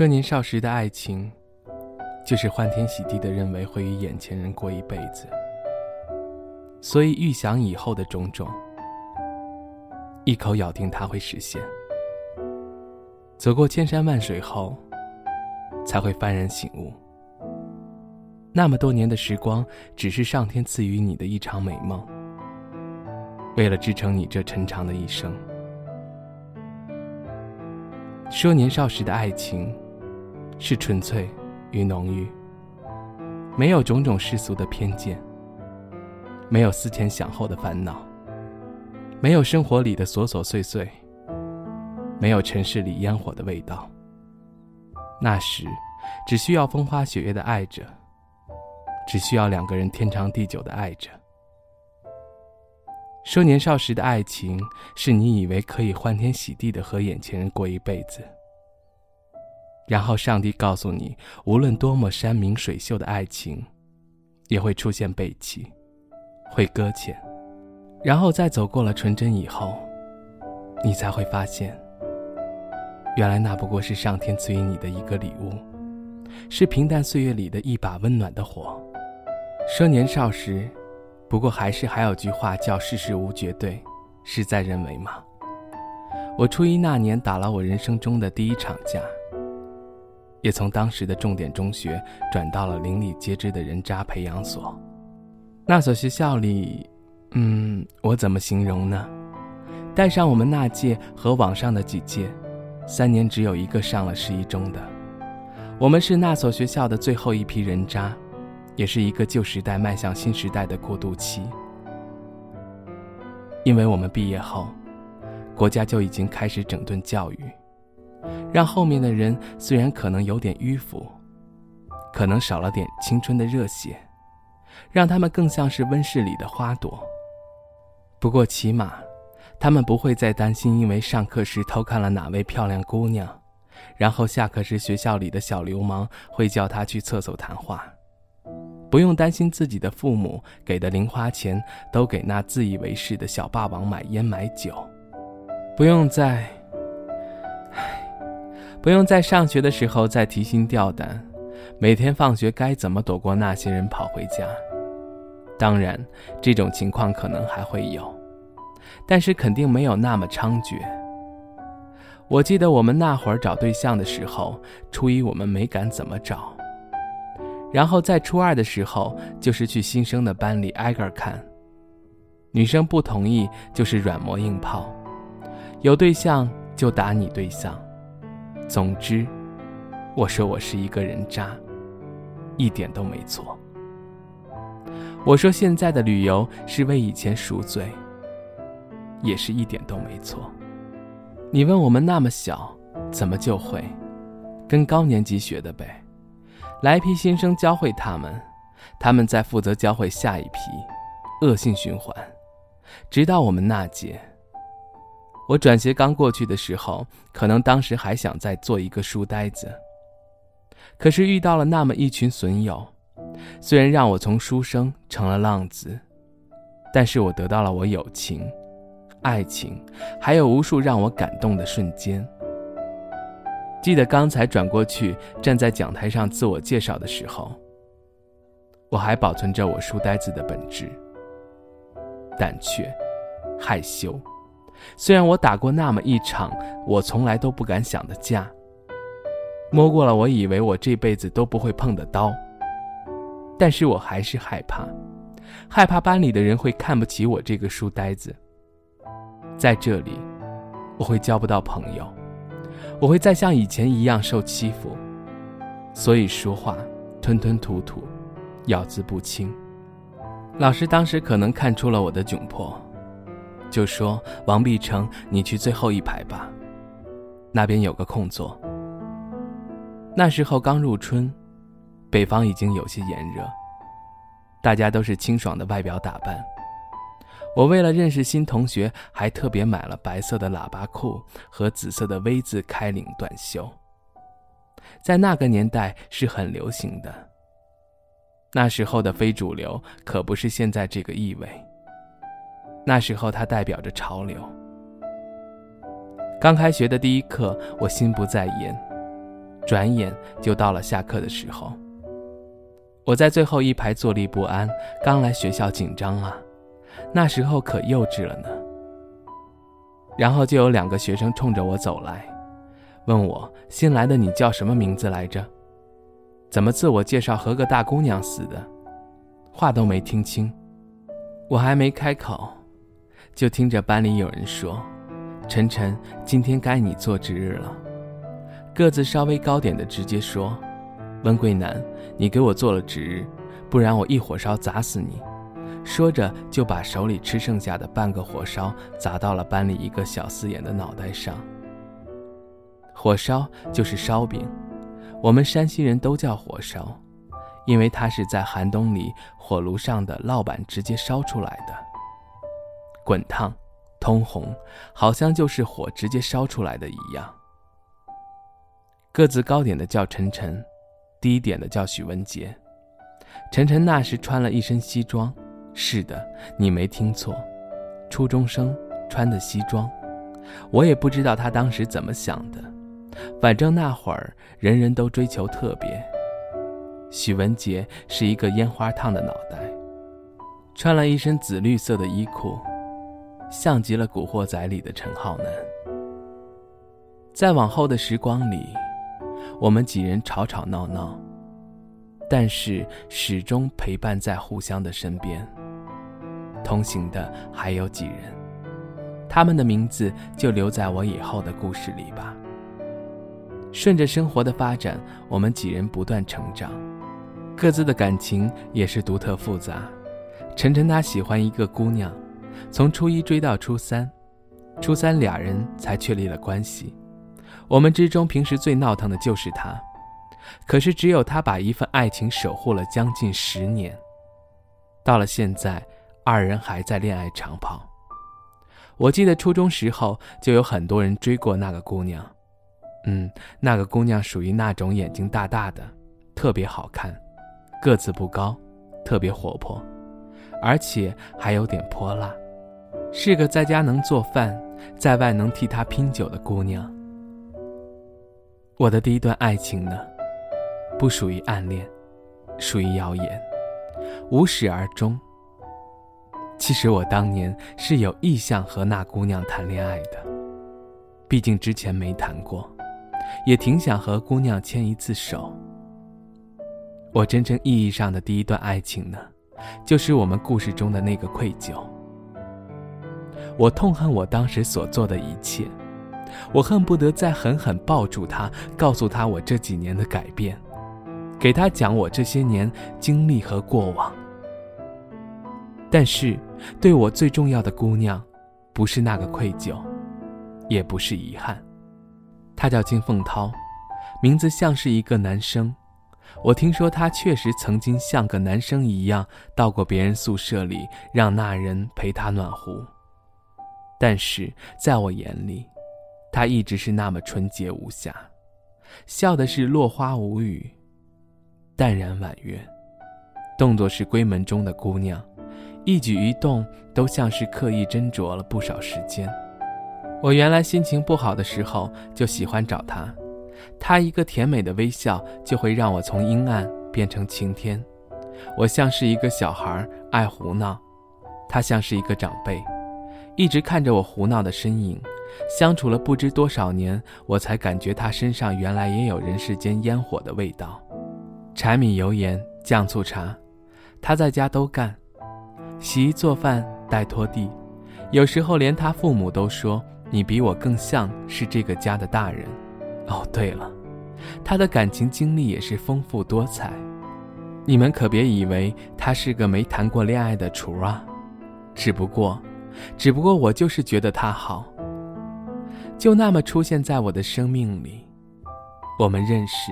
说年少时的爱情，就是欢天喜地的认为会与眼前人过一辈子，所以预想以后的种种，一口咬定它会实现。走过千山万水后，才会幡然醒悟，那么多年的时光，只是上天赐予你的一场美梦，为了支撑你这沉长的一生。说年少时的爱情，是纯粹与浓郁，没有种种世俗的偏见，没有思前想后的烦恼，没有生活里的琐琐碎碎，没有城市里烟火的味道。那时，只需要风花雪月的爱着，只需要两个人天长地久的爱着。说年少时的爱情，是你以为可以欢天喜地的和眼前人过一辈子。然后上帝告诉你，无论多么山明水秀的爱情，也会出现背弃，会搁浅。然后在走过了纯真以后，你才会发现，原来那不过是上天赐予你的一个礼物，是平淡岁月里的一把温暖的火。说年少时。不过还是还有句话叫“世事无绝对”，事在人为嘛？我初一那年打了我人生中的第一场架，也从当时的重点中学转到了邻里皆知的人渣培养所。那所学校里，嗯，我怎么形容呢？带上我们那届和网上的几届，三年只有一个上了十一中的，我们是那所学校的最后一批人渣。也是一个旧时代迈向新时代的过渡期，因为我们毕业后，国家就已经开始整顿教育，让后面的人虽然可能有点迂腐，可能少了点青春的热血，让他们更像是温室里的花朵。不过起码，他们不会再担心因为上课时偷看了哪位漂亮姑娘，然后下课时学校里的小流氓会叫他去厕所谈话。不用担心自己的父母给的零花钱都给那自以为是的小霸王买烟买酒，不用再，不用在上学的时候再提心吊胆，每天放学该怎么躲过那些人跑回家。当然，这种情况可能还会有，但是肯定没有那么猖獗。我记得我们那会儿找对象的时候，初一我们没敢怎么找。然后在初二的时候，就是去新生的班里挨个看。女生不同意，就是软磨硬泡，有对象就打你对象。总之，我说我是一个人渣，一点都没错。我说现在的旅游是为以前赎罪，也是一点都没错。你问我们那么小，怎么就会？跟高年级学的呗。来批新生教会他们，他们再负责教会下一批，恶性循环，直到我们那届。我转学刚过去的时候，可能当时还想再做一个书呆子，可是遇到了那么一群损友，虽然让我从书生成了浪子，但是我得到了我友情、爱情，还有无数让我感动的瞬间。记得刚才转过去站在讲台上自我介绍的时候，我还保存着我书呆子的本质，胆怯、害羞。虽然我打过那么一场我从来都不敢想的架，摸过了我以为我这辈子都不会碰的刀，但是我还是害怕，害怕班里的人会看不起我这个书呆子，在这里，我会交不到朋友。我会再像以前一样受欺负，所以说话吞吞吐吐，咬字不清。老师当时可能看出了我的窘迫，就说：“王碧成，你去最后一排吧，那边有个空座。”那时候刚入春，北方已经有些炎热，大家都是清爽的外表打扮。我为了认识新同学，还特别买了白色的喇叭裤和紫色的 V 字开领短袖。在那个年代是很流行的。那时候的非主流可不是现在这个意味。那时候它代表着潮流。刚开学的第一课，我心不在焉，转眼就到了下课的时候。我在最后一排坐立不安，刚来学校紧张啊，那时候可幼稚了呢。然后就有两个学生冲着我走来，问我新来的你叫什么名字来着？怎么自我介绍和个大姑娘似的？话都没听清，我还没开口，就听着班里有人说：“晨晨，今天该你做值日了。”个子稍微高点的直接说。温桂南，你给我做了值日，不然我一火烧砸死你！说着就把手里吃剩下的半个火烧砸到了班里一个小四眼的脑袋上。火烧就是烧饼，我们山西人都叫火烧，因为它是在寒冬里火炉上的烙板直接烧出来的，滚烫、通红，好像就是火直接烧出来的一样。个子高点的叫晨晨。低点的叫许文杰，晨晨那时穿了一身西装，是的，你没听错，初中生穿的西装。我也不知道他当时怎么想的，反正那会儿人人都追求特别。许文杰是一个烟花烫的脑袋，穿了一身紫绿色的衣裤，像极了《古惑仔》里的陈浩南。在往后的时光里。我们几人吵吵闹闹，但是始终陪伴在互相的身边。同行的还有几人，他们的名字就留在我以后的故事里吧。顺着生活的发展，我们几人不断成长，各自的感情也是独特复杂。晨晨他喜欢一个姑娘，从初一追到初三，初三俩人才确立了关系。我们之中平时最闹腾的就是他，可是只有他把一份爱情守护了将近十年。到了现在，二人还在恋爱长跑。我记得初中时候就有很多人追过那个姑娘，嗯，那个姑娘属于那种眼睛大大的，特别好看，个子不高，特别活泼，而且还有点泼辣，是个在家能做饭，在外能替他拼酒的姑娘。我的第一段爱情呢，不属于暗恋，属于谣言，无始而终。其实我当年是有意向和那姑娘谈恋爱的，毕竟之前没谈过，也挺想和姑娘牵一次手。我真正意义上的第一段爱情呢，就是我们故事中的那个愧疚。我痛恨我当时所做的一切。我恨不得再狠狠抱住他，告诉他我这几年的改变，给他讲我这些年经历和过往。但是，对我最重要的姑娘，不是那个愧疚，也不是遗憾。她叫金凤涛，名字像是一个男生。我听说他确实曾经像个男生一样到过别人宿舍里，让那人陪他暖壶。但是在我眼里，她一直是那么纯洁无瑕，笑的是落花无语，淡然婉约，动作是闺门中的姑娘，一举一动都像是刻意斟酌了不少时间。我原来心情不好的时候就喜欢找她，她一个甜美的微笑就会让我从阴暗变成晴天。我像是一个小孩爱胡闹，她像是一个长辈，一直看着我胡闹的身影。相处了不知多少年，我才感觉他身上原来也有人世间烟火的味道。柴米油盐酱醋茶，他在家都干，洗衣做饭带拖地，有时候连他父母都说：“你比我更像是这个家的大人。”哦，对了，他的感情经历也是丰富多彩。你们可别以为他是个没谈过恋爱的厨啊，只不过，只不过我就是觉得他好。就那么出现在我的生命里，我们认识，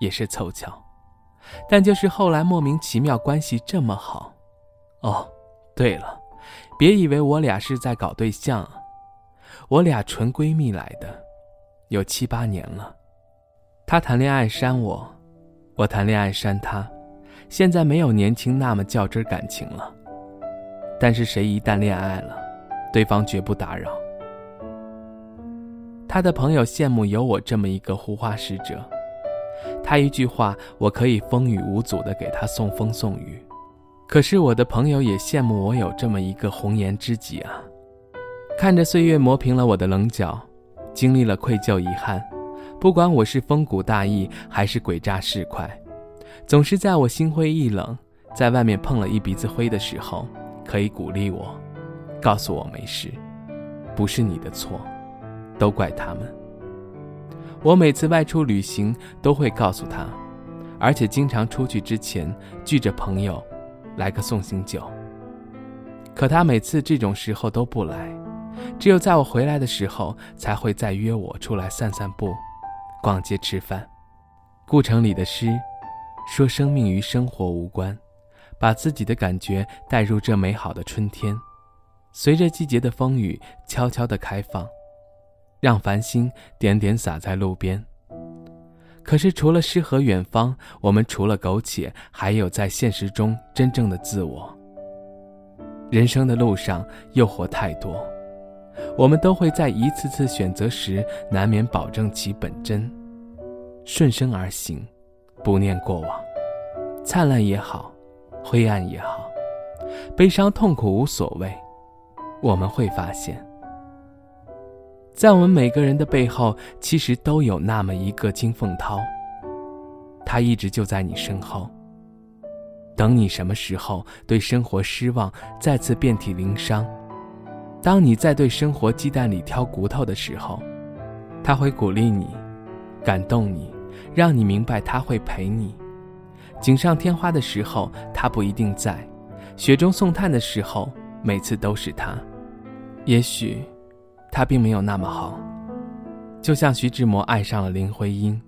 也是凑巧，但就是后来莫名其妙关系这么好。哦，对了，别以为我俩是在搞对象，我俩纯闺蜜来的，有七八年了。她谈恋爱删我，我谈恋爱删她，现在没有年轻那么较真感情了。但是谁一旦恋爱了，对方绝不打扰。他的朋友羡慕有我这么一个护花使者，他一句话，我可以风雨无阻地给他送风送雨。可是我的朋友也羡慕我有这么一个红颜知己啊！看着岁月磨平了我的棱角，经历了愧疚遗憾，不管我是风骨大义还是诡诈市侩，总是在我心灰意冷，在外面碰了一鼻子灰的时候，可以鼓励我，告诉我没事，不是你的错，都怪他们。我每次外出旅行都会告诉他，而且经常出去之前聚着朋友。来个送行酒。可他每次这种时候都不来，只有在我回来的时候才会再约我出来散散步、逛街、吃饭。顾城里的诗说：“生命与生活无关，把自己的感觉带入这美好的春天，随着季节的风雨悄悄地开放，让繁星点点洒在路边。”可是，除了诗和远方，我们除了苟且，还有在现实中真正的自我。人生的路上，诱惑太多，我们都会在一次次选择时，难免保证其本真，顺生而行，不念过往，灿烂也好，灰暗也好，悲伤痛苦无所谓。我们会发现。在我们每个人的背后，其实都有那么一个金凤涛。他一直就在你身后，等你什么时候对生活失望，再次遍体鳞伤。当你在对生活鸡蛋里挑骨头的时候，他会鼓励你，感动你，让你明白他会陪你。锦上添花的时候，他不一定在；雪中送炭的时候，每次都是他。也许。他并没有那么好，就像徐志摩爱上了林徽因，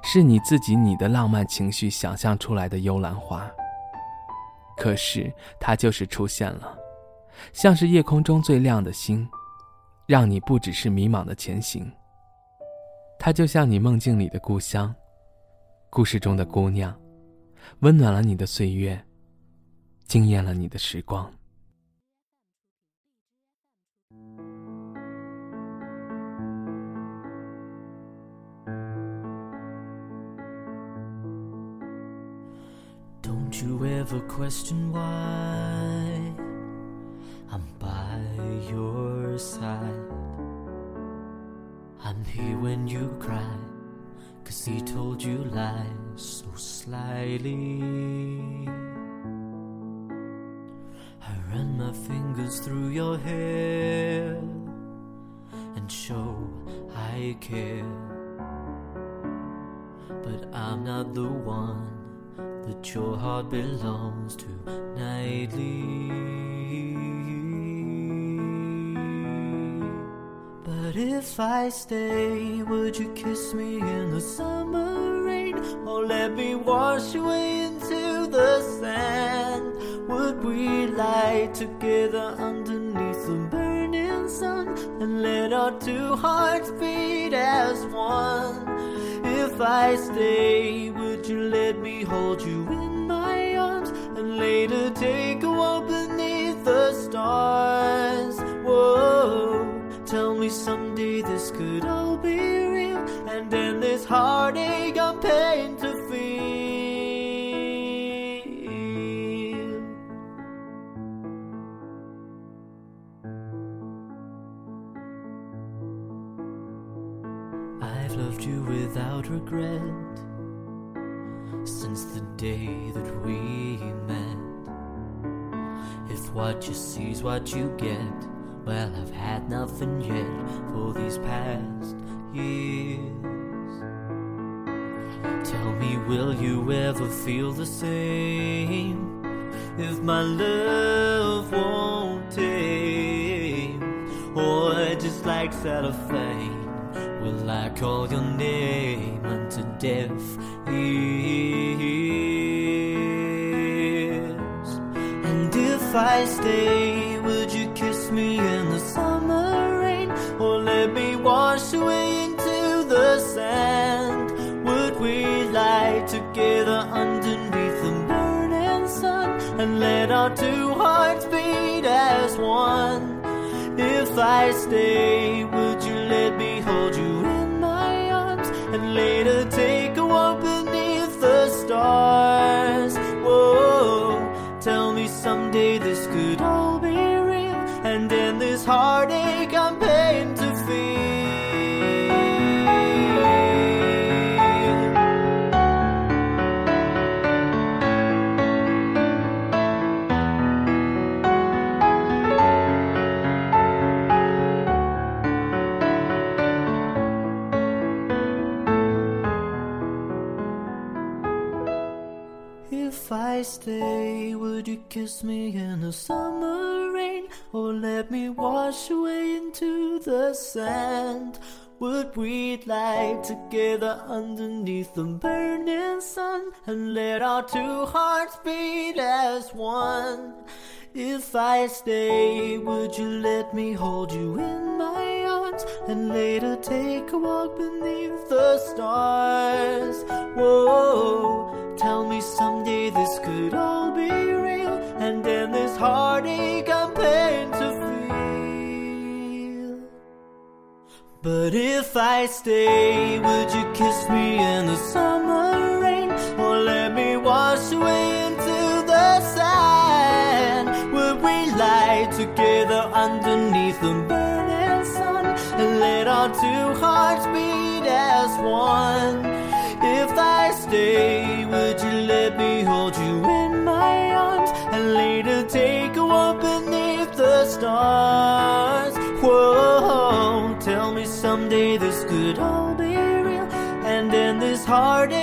是你自己你的浪漫情绪想象出来的幽兰花。可是他就是出现了，像是夜空中最亮的星，让你不只是迷茫的前行。他就像你梦境里的故乡，故事中的姑娘，温暖了你的岁月，惊艳了你的时光。Don't you ever question why I'm by your side? I'm here when you cry, cause he told you lies so slyly. I run my fingers through your hair and show I care. But I'm not the one that your heart belongs to nightly. But if I stay, would you kiss me in the summer rain? Or let me wash away into the sand? Would we lie together underneath the burning sun and let our two hearts beat as one? If I stay, would you let me hold you in my arms and later take a walk beneath the stars? Me someday this could all be real and end this heartache I'm paying to feel. I've loved you without regret since the day that we met. If what you see's what you get, well, I've had nothing yet for these past years. Tell me, will you ever feel the same if my love won't tame? Or just like cellophane? Will I call your name unto death? ears? And if I stay, wash away into the sand? Would we lie together underneath the burning sun and let our two hearts beat as one? If I stay, would If I stay, would you kiss me in the summer rain? Or let me wash away into the sand? Would we lie together underneath the burning sun and let our two hearts beat as one? If I stay, would you let me hold you in my arms and later take a walk beneath the stars? Whoa, if I stay, would you kiss me in the summer rain, or let me wash away into the sand? Would we lie together underneath the burning sun and let our two hearts beat as one? If I stay, Hard.